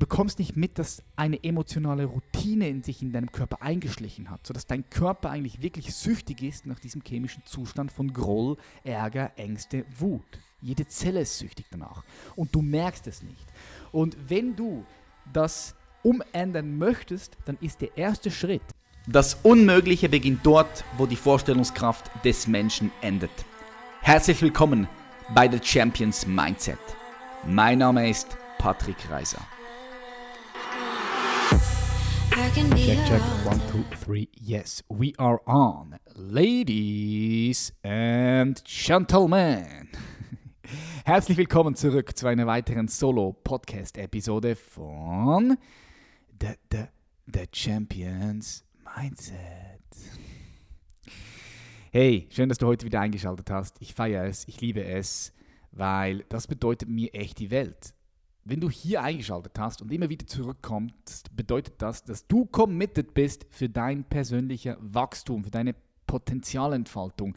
bekommst nicht mit, dass eine emotionale Routine in sich in deinem Körper eingeschlichen hat, sodass dein Körper eigentlich wirklich süchtig ist nach diesem chemischen Zustand von Groll, Ärger, Ängste, Wut. Jede Zelle ist süchtig danach. Und du merkst es nicht. Und wenn du das umändern möchtest, dann ist der erste Schritt. Das Unmögliche beginnt dort, wo die Vorstellungskraft des Menschen endet. Herzlich willkommen bei The Champions Mindset. Mein Name ist Patrick Reiser. Check, check, one, two, three, yes, we are on. Ladies and Gentlemen. Herzlich willkommen zurück zu einer weiteren Solo-Podcast-Episode von The, The, The Champions Mindset. Hey, schön, dass du heute wieder eingeschaltet hast. Ich feiere es, ich liebe es, weil das bedeutet mir echt die Welt. Wenn du hier eingeschaltet hast und immer wieder zurückkommst, bedeutet das, dass du committed bist für dein persönliches Wachstum, für deine Potenzialentfaltung.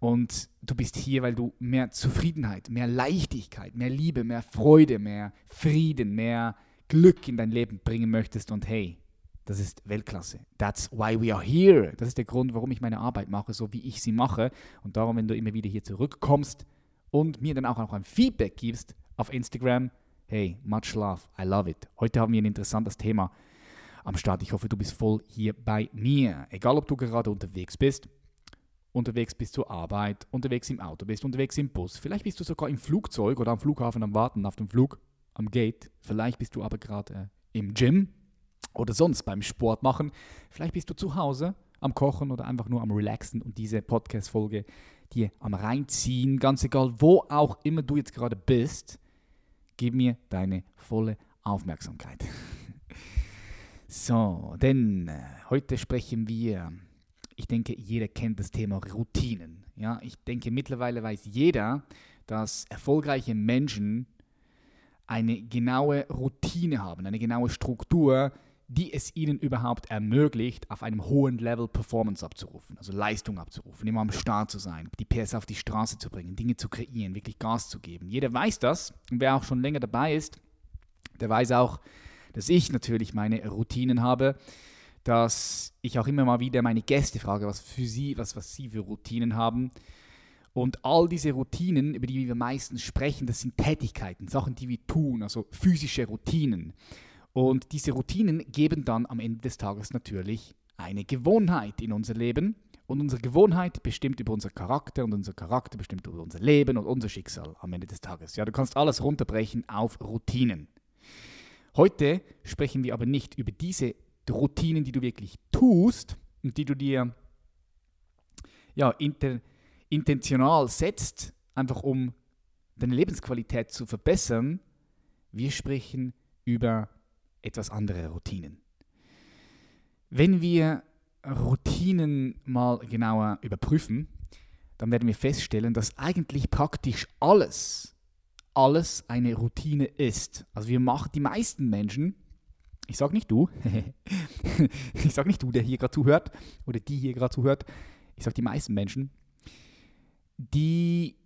Und du bist hier, weil du mehr Zufriedenheit, mehr Leichtigkeit, mehr Liebe, mehr Freude, mehr Frieden, mehr Glück in dein Leben bringen möchtest. Und hey, das ist Weltklasse. That's why we are here. Das ist der Grund, warum ich meine Arbeit mache, so wie ich sie mache. Und darum, wenn du immer wieder hier zurückkommst und mir dann auch noch ein Feedback gibst auf Instagram, hey, much love, I love it. Heute haben wir ein interessantes Thema am Start. Ich hoffe, du bist voll hier bei mir. Egal, ob du gerade unterwegs bist unterwegs bist zur Arbeit, unterwegs im Auto bist, unterwegs im Bus. Vielleicht bist du sogar im Flugzeug oder am Flughafen am Warten auf dem Flug, am Gate. Vielleicht bist du aber gerade äh, im Gym oder sonst beim Sport machen. Vielleicht bist du zu Hause am Kochen oder einfach nur am Relaxen und diese Podcast-Folge dir am Reinziehen. Ganz egal, wo auch immer du jetzt gerade bist, gib mir deine volle Aufmerksamkeit. so, denn äh, heute sprechen wir ich denke, jeder kennt das Thema Routinen. Ja, ich denke, mittlerweile weiß jeder, dass erfolgreiche Menschen eine genaue Routine haben, eine genaue Struktur, die es ihnen überhaupt ermöglicht, auf einem hohen Level Performance abzurufen, also Leistung abzurufen, immer am Start zu sein, die PS auf die Straße zu bringen, Dinge zu kreieren, wirklich Gas zu geben. Jeder weiß das und wer auch schon länger dabei ist, der weiß auch, dass ich natürlich meine Routinen habe dass ich auch immer mal wieder meine Gäste frage, was für sie, was, was sie für Routinen haben. Und all diese Routinen, über die wir meistens sprechen, das sind Tätigkeiten, Sachen, die wir tun, also physische Routinen. Und diese Routinen geben dann am Ende des Tages natürlich eine Gewohnheit in unser Leben. Und unsere Gewohnheit bestimmt über unser Charakter und unser Charakter bestimmt über unser Leben und unser Schicksal am Ende des Tages. Ja, du kannst alles runterbrechen auf Routinen. Heute sprechen wir aber nicht über diese die Routinen, die du wirklich tust und die du dir ja, inter, intentional setzt, einfach um deine Lebensqualität zu verbessern, wir sprechen über etwas andere Routinen. Wenn wir Routinen mal genauer überprüfen, dann werden wir feststellen, dass eigentlich praktisch alles, alles eine Routine ist. Also wir machen die meisten Menschen ich sage nicht du, ich sage nicht du, der hier gerade zuhört oder die hier gerade zuhört, ich sage die meisten Menschen, die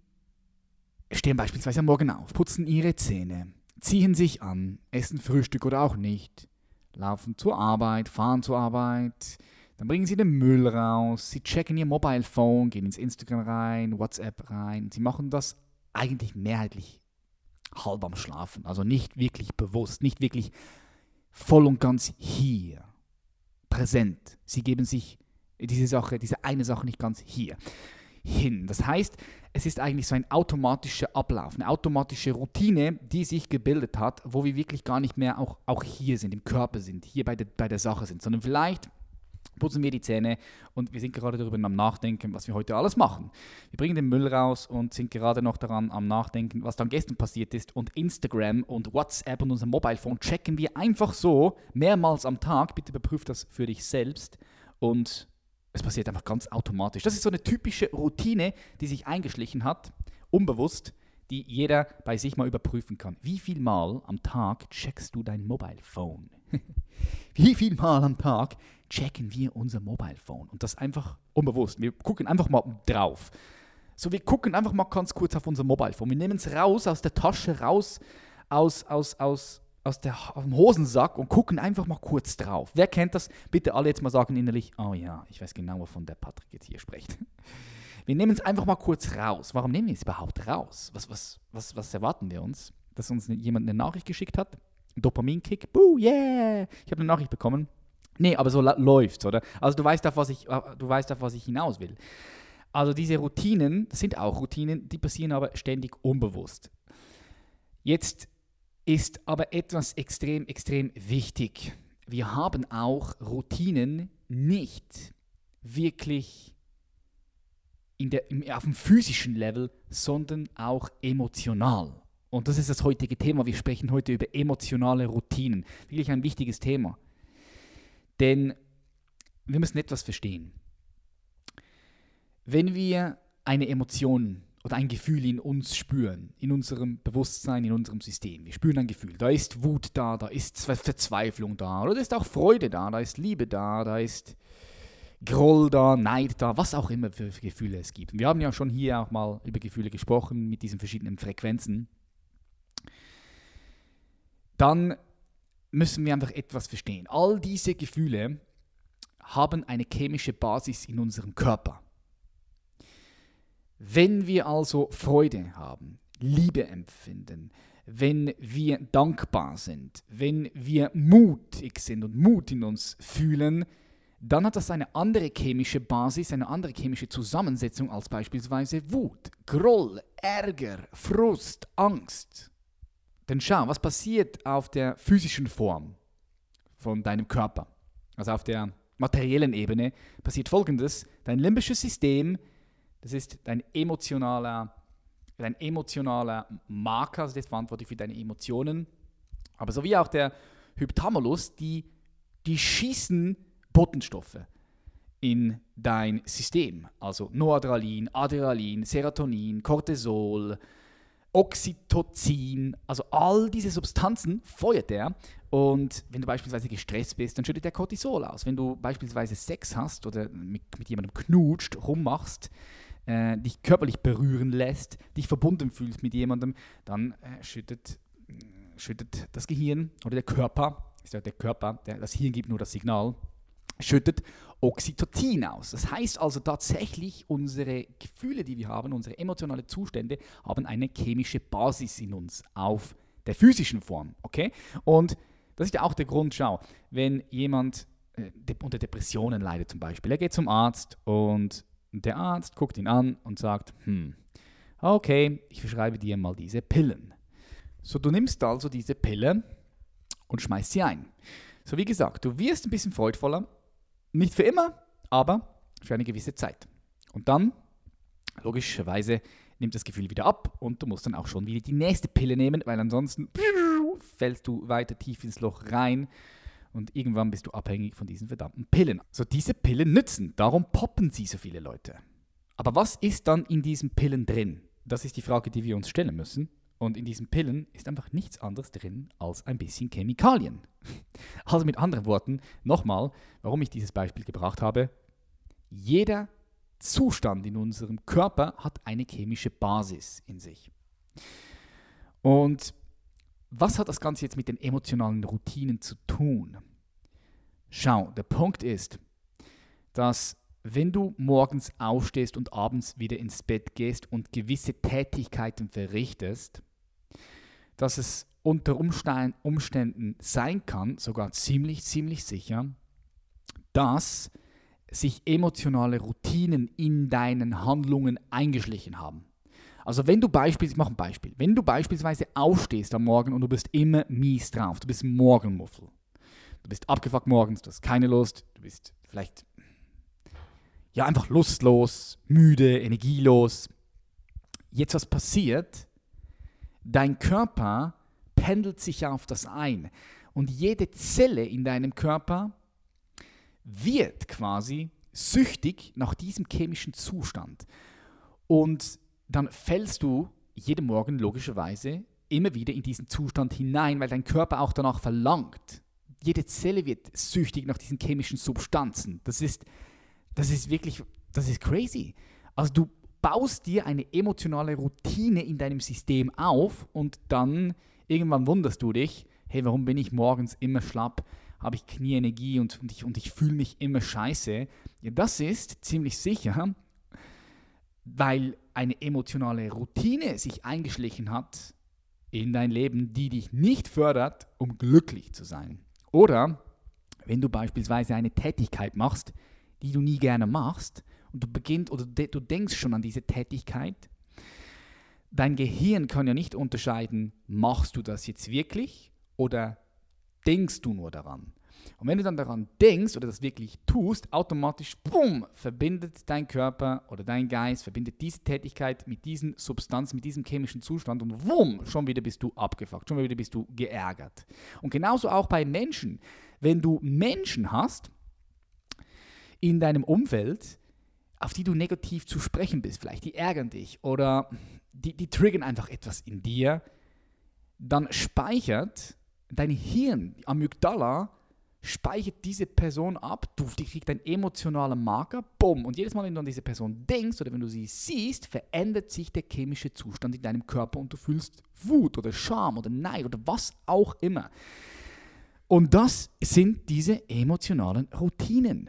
stehen beispielsweise am Morgen auf, putzen ihre Zähne, ziehen sich an, essen Frühstück oder auch nicht, laufen zur Arbeit, fahren zur Arbeit, dann bringen sie den Müll raus, sie checken ihr Mobile Phone, gehen ins Instagram rein, WhatsApp rein. Sie machen das eigentlich mehrheitlich halb am Schlafen, also nicht wirklich bewusst, nicht wirklich voll und ganz hier, präsent. Sie geben sich diese Sache, diese eine Sache nicht ganz hier hin. Das heißt, es ist eigentlich so ein automatischer Ablauf, eine automatische Routine, die sich gebildet hat, wo wir wirklich gar nicht mehr auch, auch hier sind, im Körper sind, hier bei der, bei der Sache sind, sondern vielleicht putzen wir die Zähne und wir sind gerade darüber am Nachdenken, was wir heute alles machen. Wir bringen den Müll raus und sind gerade noch daran am Nachdenken, was dann gestern passiert ist. Und Instagram und WhatsApp und unser Mobilephone checken wir einfach so mehrmals am Tag. Bitte überprüf das für dich selbst und es passiert einfach ganz automatisch. Das ist so eine typische Routine, die sich eingeschlichen hat, unbewusst, die jeder bei sich mal überprüfen kann. Wie viel Mal am Tag checkst du dein Mobilephone? Wie viel Mal am Tag checken wir unser Mobile Phone? Und das einfach unbewusst. Wir gucken einfach mal drauf. So, wir gucken einfach mal ganz kurz auf unser Mobile Phone. Wir nehmen es raus aus der Tasche, raus aus, aus, aus, aus, der, aus dem Hosensack und gucken einfach mal kurz drauf. Wer kennt das? Bitte alle jetzt mal sagen innerlich, oh ja, ich weiß genau, wovon der Patrick jetzt hier spricht. Wir nehmen es einfach mal kurz raus. Warum nehmen wir es überhaupt raus? Was, was, was, was erwarten wir uns? Dass uns jemand eine Nachricht geschickt hat? Dopaminkick? Boo, yeah! Ich habe eine Nachricht bekommen. Nee, aber so läuft's, oder? Also du weißt auf was ich, äh, du weißt auf was ich hinaus will. Also diese Routinen, das sind auch Routinen, die passieren aber ständig unbewusst. Jetzt ist aber etwas extrem, extrem wichtig. Wir haben auch Routinen nicht wirklich der, auf dem physischen Level, sondern auch emotional. Und das ist das heutige Thema. Wir sprechen heute über emotionale Routinen. Wirklich ein wichtiges Thema. Denn wir müssen etwas verstehen. Wenn wir eine Emotion oder ein Gefühl in uns spüren, in unserem Bewusstsein, in unserem System. Wir spüren ein Gefühl. Da ist Wut da, da ist Verzweiflung da, oder da ist auch Freude da, da ist Liebe da, da ist Groll da, Neid da, was auch immer für Gefühle es gibt. Und wir haben ja schon hier auch mal über Gefühle gesprochen mit diesen verschiedenen Frequenzen. Dann müssen wir einfach etwas verstehen. All diese Gefühle haben eine chemische Basis in unserem Körper. Wenn wir also Freude haben, Liebe empfinden, wenn wir dankbar sind, wenn wir mutig sind und Mut in uns fühlen, dann hat das eine andere chemische Basis, eine andere chemische Zusammensetzung als beispielsweise Wut, Groll, Ärger, Frust, Angst. Denn schau, was passiert auf der physischen Form von deinem Körper? Also auf der materiellen Ebene passiert folgendes: Dein limbisches System das ist dein emotionaler, dein emotionaler Marker, also das ist verantwortlich für deine Emotionen. Aber so wie auch der Hypothalamos, die, die schießen Botenstoffe in dein System. Also Noradrenalin, Adrenalin, Serotonin, Cortisol, Oxytocin, also all diese Substanzen feuert er. Und wenn du beispielsweise gestresst bist, dann schüttet der Cortisol aus. Wenn du beispielsweise Sex hast oder mit, mit jemandem knutscht, rummachst, äh, dich körperlich berühren lässt, dich verbunden fühlst mit jemandem, dann äh, schüttet, schüttet das Gehirn oder der Körper, ist ja der Körper, der, das Hirn gibt nur das Signal, schüttet Oxytocin aus. Das heißt also tatsächlich, unsere Gefühle, die wir haben, unsere emotionalen Zustände, haben eine chemische Basis in uns auf der physischen Form. Okay? Und das ist ja auch der Grund, schau, wenn jemand äh, unter Depressionen leidet zum Beispiel, er geht zum Arzt und der Arzt guckt ihn an und sagt, hm, okay, ich verschreibe dir mal diese Pillen. So, du nimmst also diese Pille und schmeißt sie ein. So, wie gesagt, du wirst ein bisschen freudvoller, nicht für immer, aber für eine gewisse Zeit. Und dann, logischerweise, nimmt das Gefühl wieder ab und du musst dann auch schon wieder die nächste Pille nehmen, weil ansonsten fällst du weiter tief ins Loch rein und irgendwann bist du abhängig von diesen verdammten Pillen. So diese Pillen nützen, darum poppen sie so viele Leute. Aber was ist dann in diesen Pillen drin? Das ist die Frage, die wir uns stellen müssen. Und in diesen Pillen ist einfach nichts anderes drin als ein bisschen Chemikalien. Also mit anderen Worten, nochmal, warum ich dieses Beispiel gebracht habe. Jeder Zustand in unserem Körper hat eine chemische Basis in sich. Und was hat das Ganze jetzt mit den emotionalen Routinen zu tun? Schau, der Punkt ist, dass wenn du morgens aufstehst und abends wieder ins Bett gehst und gewisse Tätigkeiten verrichtest, dass es unter Umständen sein kann, sogar ziemlich, ziemlich sicher, dass sich emotionale Routinen in deinen Handlungen eingeschlichen haben. Also wenn du beispielsweise, ich mache ein Beispiel, wenn du beispielsweise aufstehst am Morgen und du bist immer mies drauf, du bist Morgenmuffel, du bist abgefuckt morgens, du hast keine Lust, du bist vielleicht ja einfach lustlos, müde, energielos. Jetzt was passiert? Dein Körper pendelt sich auf das ein und jede Zelle in deinem Körper wird quasi süchtig nach diesem chemischen Zustand. Und dann fällst du jeden Morgen logischerweise immer wieder in diesen Zustand hinein, weil dein Körper auch danach verlangt. Jede Zelle wird süchtig nach diesen chemischen Substanzen. Das ist, das ist wirklich, das ist crazy. Also du baust dir eine emotionale Routine in deinem System auf und dann irgendwann wunderst du dich, hey, warum bin ich morgens immer schlapp? Habe ich Knieenergie und, und ich, und ich fühle mich immer scheiße? Ja, das ist ziemlich sicher, weil eine emotionale Routine sich eingeschlichen hat in dein Leben, die dich nicht fördert, um glücklich zu sein. Oder wenn du beispielsweise eine Tätigkeit machst, die du nie gerne machst, und du beginnst oder du denkst schon an diese Tätigkeit, dein Gehirn kann ja nicht unterscheiden, machst du das jetzt wirklich oder denkst du nur daran. Und wenn du dann daran denkst oder das wirklich tust, automatisch, bumm, verbindet dein Körper oder dein Geist, verbindet diese Tätigkeit mit diesen Substanzen, mit diesem chemischen Zustand und wumm, schon wieder bist du abgefuckt, schon wieder bist du geärgert. Und genauso auch bei Menschen. Wenn du Menschen hast in deinem Umfeld, auf die du negativ zu sprechen bist, vielleicht die ärgern dich oder die, die triggern einfach etwas in dir, dann speichert dein Hirn, die Amygdala, speichert diese Person ab, du, die kriegt einen emotionalen Marker, bumm. Und jedes Mal, wenn du an diese Person denkst oder wenn du sie siehst, verändert sich der chemische Zustand in deinem Körper und du fühlst Wut oder Scham oder Neid oder was auch immer. Und das sind diese emotionalen Routinen.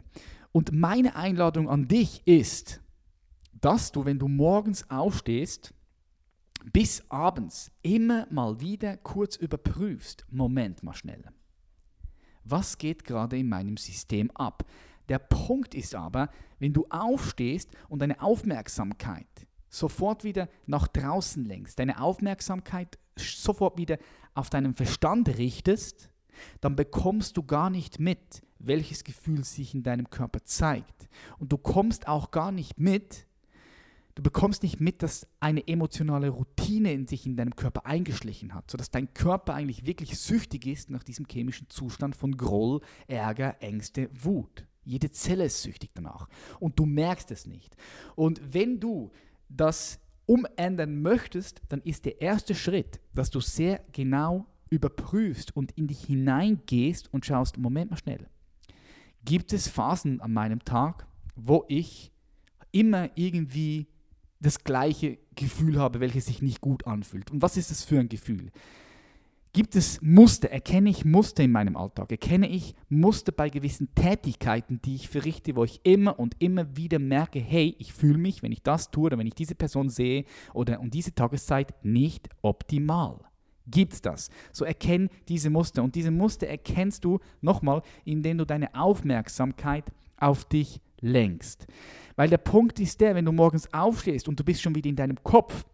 Und meine Einladung an dich ist, dass du, wenn du morgens aufstehst, bis abends immer mal wieder kurz überprüfst, Moment mal schnell, was geht gerade in meinem System ab? Der Punkt ist aber, wenn du aufstehst und deine Aufmerksamkeit sofort wieder nach draußen lenkst, deine Aufmerksamkeit sofort wieder auf deinen Verstand richtest, dann bekommst du gar nicht mit, welches Gefühl sich in deinem Körper zeigt. Und du kommst auch gar nicht mit, Du bekommst nicht mit, dass eine emotionale Routine in sich in deinem Körper eingeschlichen hat, sodass dein Körper eigentlich wirklich süchtig ist nach diesem chemischen Zustand von Groll, Ärger, Ängste, Wut. Jede Zelle ist süchtig danach. Und du merkst es nicht. Und wenn du das umändern möchtest, dann ist der erste Schritt, dass du sehr genau überprüfst und in dich hineingehst und schaust, Moment mal schnell, gibt es Phasen an meinem Tag, wo ich immer irgendwie das gleiche Gefühl habe, welches sich nicht gut anfühlt. Und was ist das für ein Gefühl? Gibt es Muster? Erkenne ich Muster in meinem Alltag? Erkenne ich Muster bei gewissen Tätigkeiten, die ich verrichte, wo ich immer und immer wieder merke, hey, ich fühle mich, wenn ich das tue oder wenn ich diese Person sehe oder um diese Tageszeit nicht optimal. Gibt es das? So erkenn diese Muster. Und diese Muster erkennst du nochmal, indem du deine Aufmerksamkeit auf dich lenkst. Weil der Punkt ist der, wenn du morgens aufstehst und du bist schon wieder in deinem Kopf,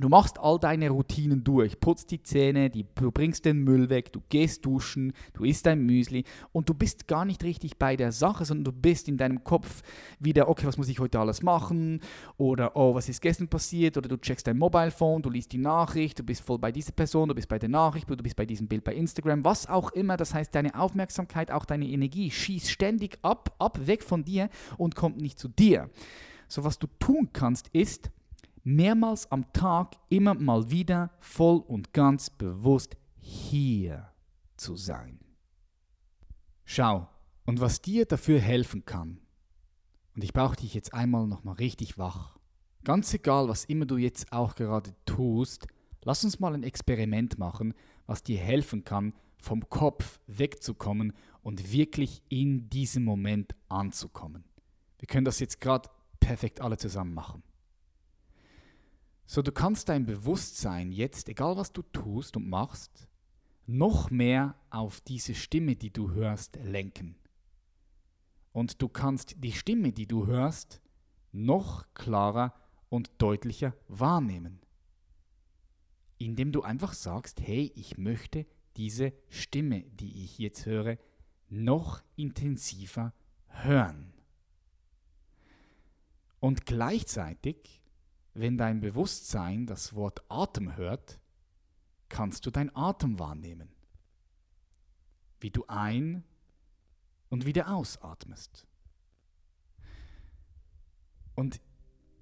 Du machst all deine Routinen durch, putzt die Zähne, die, du bringst den Müll weg, du gehst duschen, du isst dein Müsli und du bist gar nicht richtig bei der Sache, sondern du bist in deinem Kopf wieder, okay, was muss ich heute alles machen? Oder, oh, was ist gestern passiert? Oder du checkst dein Mobilephone, du liest die Nachricht, du bist voll bei dieser Person, du bist bei der Nachricht, du bist bei diesem Bild bei Instagram, was auch immer. Das heißt, deine Aufmerksamkeit, auch deine Energie schießt ständig ab, ab, weg von dir und kommt nicht zu dir. So, was du tun kannst, ist, mehrmals am Tag immer mal wieder voll und ganz bewusst hier zu sein. Schau, und was dir dafür helfen kann, und ich brauche dich jetzt einmal nochmal richtig wach, ganz egal, was immer du jetzt auch gerade tust, lass uns mal ein Experiment machen, was dir helfen kann, vom Kopf wegzukommen und wirklich in diesem Moment anzukommen. Wir können das jetzt gerade perfekt alle zusammen machen. So, du kannst dein Bewusstsein jetzt, egal was du tust und machst, noch mehr auf diese Stimme, die du hörst, lenken. Und du kannst die Stimme, die du hörst, noch klarer und deutlicher wahrnehmen. Indem du einfach sagst, hey, ich möchte diese Stimme, die ich jetzt höre, noch intensiver hören. Und gleichzeitig wenn dein Bewusstsein das Wort Atem hört, kannst du dein Atem wahrnehmen. Wie du ein- und wieder ausatmest. Und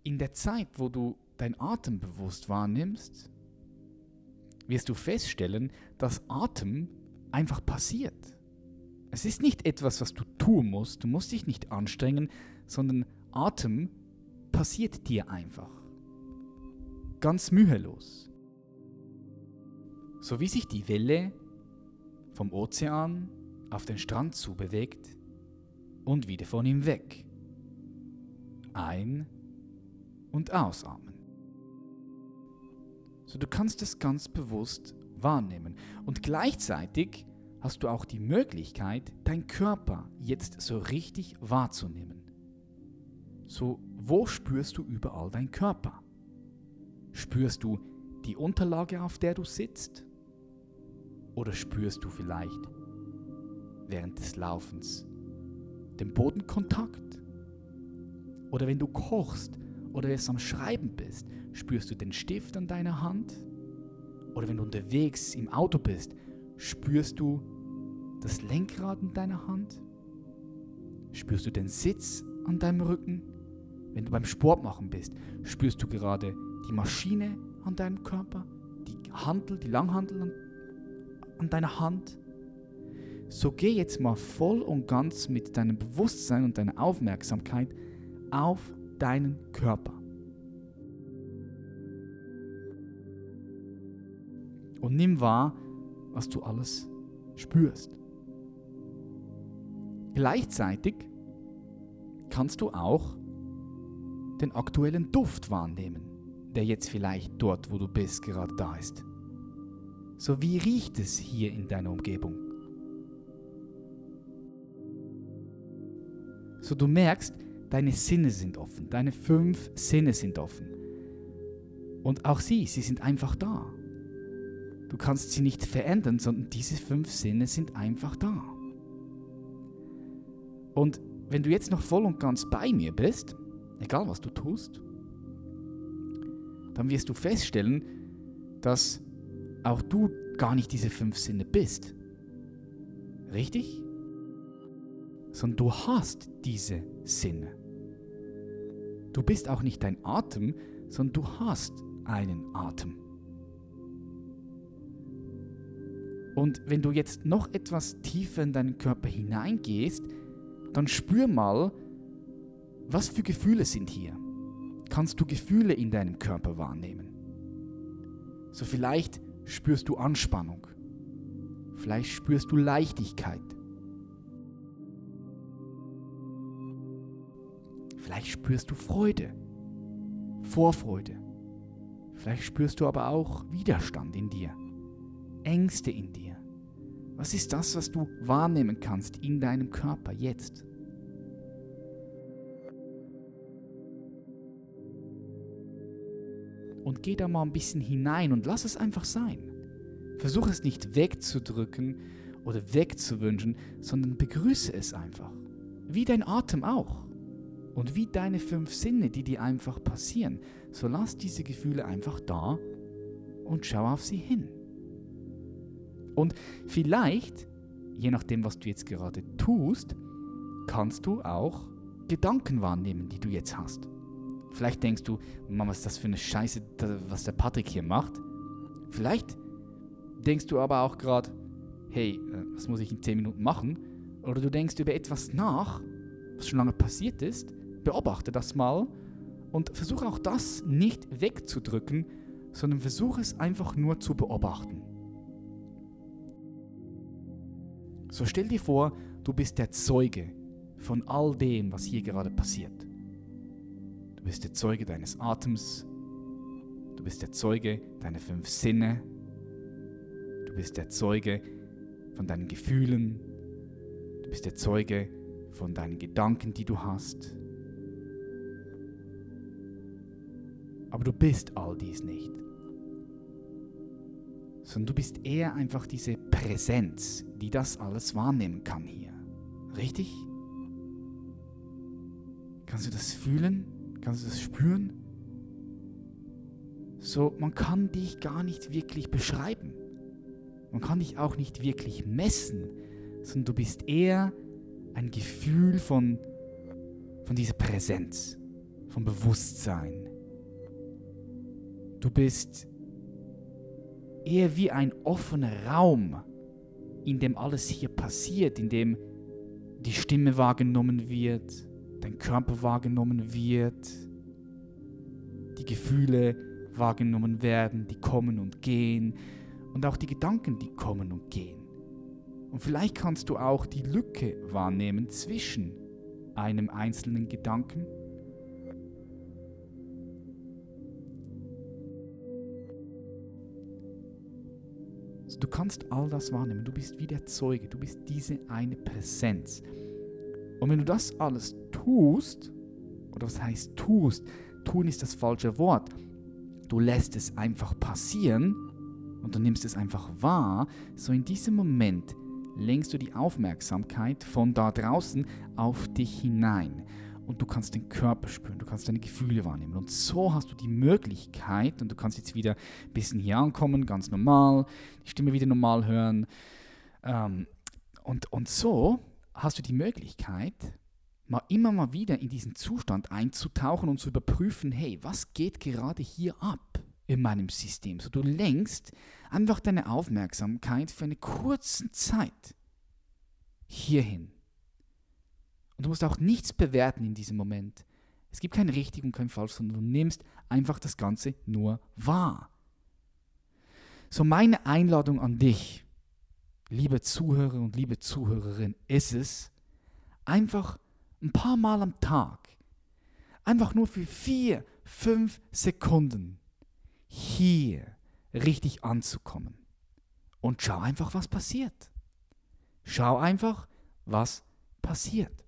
in der Zeit, wo du dein Atem bewusst wahrnimmst, wirst du feststellen, dass Atem einfach passiert. Es ist nicht etwas, was du tun musst, du musst dich nicht anstrengen, sondern Atem passiert dir einfach ganz mühelos. So wie sich die Welle vom Ozean auf den Strand zu bewegt und wieder von ihm weg. Ein- und ausatmen. So du kannst es ganz bewusst wahrnehmen und gleichzeitig hast du auch die Möglichkeit, dein Körper jetzt so richtig wahrzunehmen. So, wo spürst du überall dein Körper? Spürst du die Unterlage, auf der du sitzt? Oder spürst du vielleicht während des Laufens den Bodenkontakt? Oder wenn du kochst oder jetzt am Schreiben bist, spürst du den Stift an deiner Hand? Oder wenn du unterwegs im Auto bist, spürst du das Lenkrad in deiner Hand? Spürst du den Sitz an deinem Rücken? Wenn du beim Sport machen bist, spürst du gerade die Maschine an deinem Körper, die Handel, die Langhandel an, an deiner Hand. So geh jetzt mal voll und ganz mit deinem Bewusstsein und deiner Aufmerksamkeit auf deinen Körper. Und nimm wahr, was du alles spürst. Gleichzeitig kannst du auch den aktuellen Duft wahrnehmen, der jetzt vielleicht dort, wo du bist, gerade da ist. So wie riecht es hier in deiner Umgebung? So du merkst, deine Sinne sind offen, deine fünf Sinne sind offen. Und auch sie, sie sind einfach da. Du kannst sie nicht verändern, sondern diese fünf Sinne sind einfach da. Und wenn du jetzt noch voll und ganz bei mir bist, egal was du tust, dann wirst du feststellen, dass auch du gar nicht diese fünf Sinne bist. Richtig? Sondern du hast diese Sinne. Du bist auch nicht dein Atem, sondern du hast einen Atem. Und wenn du jetzt noch etwas tiefer in deinen Körper hineingehst, dann spür mal, was für Gefühle sind hier. Kannst du Gefühle in deinem Körper wahrnehmen? So vielleicht spürst du Anspannung. Vielleicht spürst du Leichtigkeit. Vielleicht spürst du Freude, Vorfreude. Vielleicht spürst du aber auch Widerstand in dir, Ängste in dir. Was ist das, was du wahrnehmen kannst in deinem Körper jetzt? Und geh da mal ein bisschen hinein und lass es einfach sein. Versuch es nicht wegzudrücken oder wegzuwünschen, sondern begrüße es einfach. Wie dein Atem auch. Und wie deine fünf Sinne, die dir einfach passieren. So lass diese Gefühle einfach da und schau auf sie hin. Und vielleicht, je nachdem, was du jetzt gerade tust, kannst du auch Gedanken wahrnehmen, die du jetzt hast. Vielleicht denkst du, Mama, was ist das für eine Scheiße, was der Patrick hier macht? Vielleicht denkst du aber auch gerade, hey, äh, was muss ich in 10 Minuten machen? Oder du denkst über etwas nach, was schon lange passiert ist. Beobachte das mal und versuche auch das nicht wegzudrücken, sondern versuche es einfach nur zu beobachten. So stell dir vor, du bist der Zeuge von all dem, was hier gerade passiert. Du bist der Zeuge deines Atems, du bist der Zeuge deiner fünf Sinne, du bist der Zeuge von deinen Gefühlen, du bist der Zeuge von deinen Gedanken, die du hast. Aber du bist all dies nicht sondern du bist eher einfach diese Präsenz, die das alles wahrnehmen kann hier. Richtig? Kannst du das fühlen? Kannst du das spüren? So, man kann dich gar nicht wirklich beschreiben. Man kann dich auch nicht wirklich messen, sondern du bist eher ein Gefühl von, von dieser Präsenz, vom Bewusstsein. Du bist eher wie ein offener Raum, in dem alles hier passiert, in dem die Stimme wahrgenommen wird, dein Körper wahrgenommen wird, die Gefühle wahrgenommen werden, die kommen und gehen und auch die Gedanken, die kommen und gehen. Und vielleicht kannst du auch die Lücke wahrnehmen zwischen einem einzelnen Gedanken du kannst all das wahrnehmen. Du bist wie der Zeuge. Du bist diese eine Präsenz. Und wenn du das alles tust, oder was heißt tust? Tun ist das falsche Wort. Du lässt es einfach passieren und du nimmst es einfach wahr. So in diesem Moment lenkst du die Aufmerksamkeit von da draußen auf dich hinein und du kannst den Körper spüren, du kannst deine Gefühle wahrnehmen. Und so hast du die Möglichkeit, und du kannst jetzt wieder ein bisschen hier ankommen, ganz normal, die Stimme wieder normal hören. Ähm, und, und so hast du die Möglichkeit, mal immer mal wieder in diesen Zustand einzutauchen und zu überprüfen, hey, was geht gerade hier ab in meinem System? So du lenkst einfach deine Aufmerksamkeit für eine kurze Zeit hierhin. Und du musst auch nichts bewerten in diesem Moment. Es gibt kein richtig und kein falsch, sondern du nimmst einfach das Ganze nur wahr. So meine Einladung an dich, liebe Zuhörer und liebe Zuhörerin, ist es, einfach ein paar Mal am Tag, einfach nur für vier, fünf Sekunden hier richtig anzukommen. Und schau einfach, was passiert. Schau einfach, was passiert.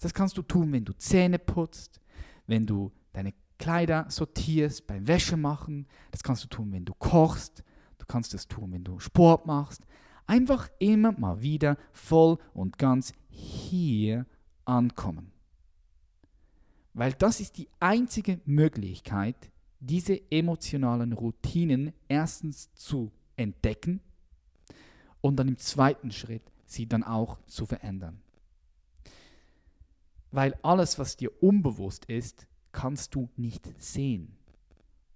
Das kannst du tun, wenn du Zähne putzt, wenn du deine Kleider sortierst, beim Wäsche machen. Das kannst du tun, wenn du kochst. Du kannst es tun, wenn du Sport machst. Einfach immer mal wieder voll und ganz hier ankommen. Weil das ist die einzige Möglichkeit, diese emotionalen Routinen erstens zu entdecken und dann im zweiten Schritt sie dann auch zu verändern. Weil alles, was dir unbewusst ist, kannst du nicht sehen.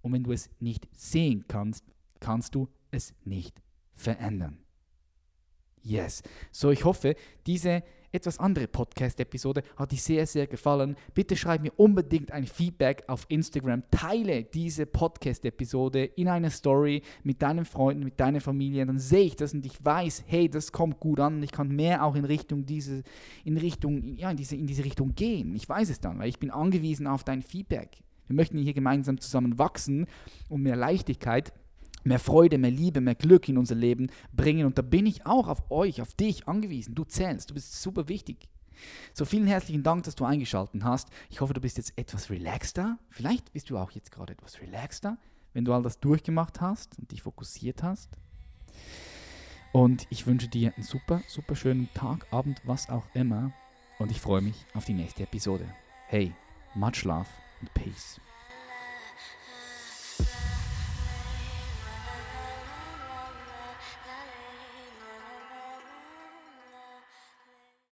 Und wenn du es nicht sehen kannst, kannst du es nicht verändern. Yes. So, ich hoffe, diese etwas andere Podcast-Episode hat dir sehr, sehr gefallen. Bitte schreib mir unbedingt ein Feedback auf Instagram. Teile diese Podcast-Episode in einer Story mit deinen Freunden, mit deiner Familie. Dann sehe ich das und ich weiß, hey, das kommt gut an. Ich kann mehr auch in Richtung diese, in Richtung, ja, in diese, in diese Richtung gehen. Ich weiß es dann, weil ich bin angewiesen auf dein Feedback. Wir möchten hier gemeinsam zusammen wachsen und mehr Leichtigkeit mehr Freude, mehr Liebe, mehr Glück in unser Leben bringen. Und da bin ich auch auf euch, auf dich angewiesen. Du zählst, du bist super wichtig. So, vielen herzlichen Dank, dass du eingeschaltet hast. Ich hoffe, du bist jetzt etwas relaxter. Vielleicht bist du auch jetzt gerade etwas relaxter, wenn du all das durchgemacht hast und dich fokussiert hast. Und ich wünsche dir einen super, super schönen Tag, Abend, was auch immer. Und ich freue mich auf die nächste Episode. Hey, much love and peace.